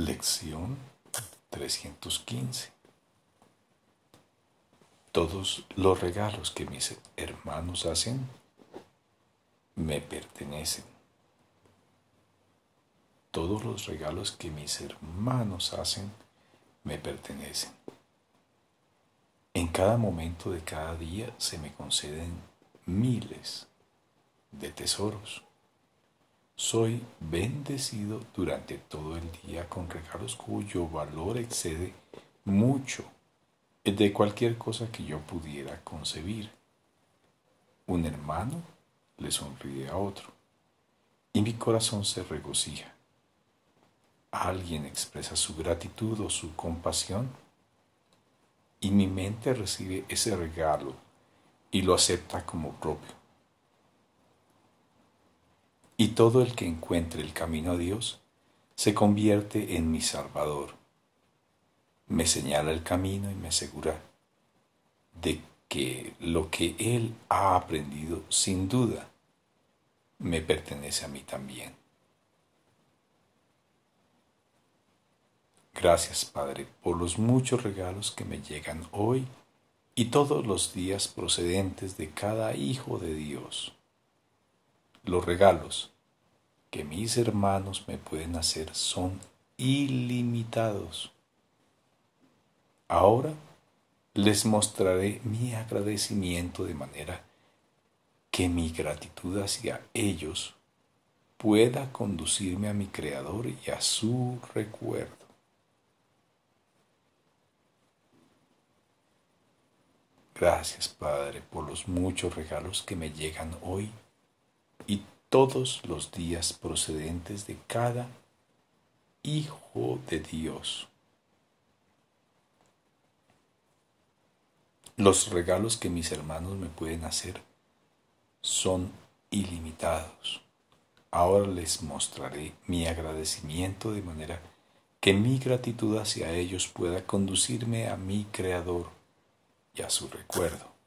Lección 315. Todos los regalos que mis hermanos hacen me pertenecen. Todos los regalos que mis hermanos hacen me pertenecen. En cada momento de cada día se me conceden miles de tesoros. Soy bendecido durante todo el día con regalos cuyo valor excede mucho de cualquier cosa que yo pudiera concebir. Un hermano le sonríe a otro y mi corazón se regocija. Alguien expresa su gratitud o su compasión y mi mente recibe ese regalo y lo acepta como propio. Y todo el que encuentre el camino a Dios se convierte en mi Salvador. Me señala el camino y me asegura de que lo que Él ha aprendido sin duda me pertenece a mí también. Gracias, Padre, por los muchos regalos que me llegan hoy y todos los días procedentes de cada Hijo de Dios. Los regalos que mis hermanos me pueden hacer son ilimitados. Ahora les mostraré mi agradecimiento de manera que mi gratitud hacia ellos pueda conducirme a mi Creador y a su recuerdo. Gracias, Padre, por los muchos regalos que me llegan hoy todos los días procedentes de cada Hijo de Dios. Los regalos que mis hermanos me pueden hacer son ilimitados. Ahora les mostraré mi agradecimiento de manera que mi gratitud hacia ellos pueda conducirme a mi Creador y a su recuerdo.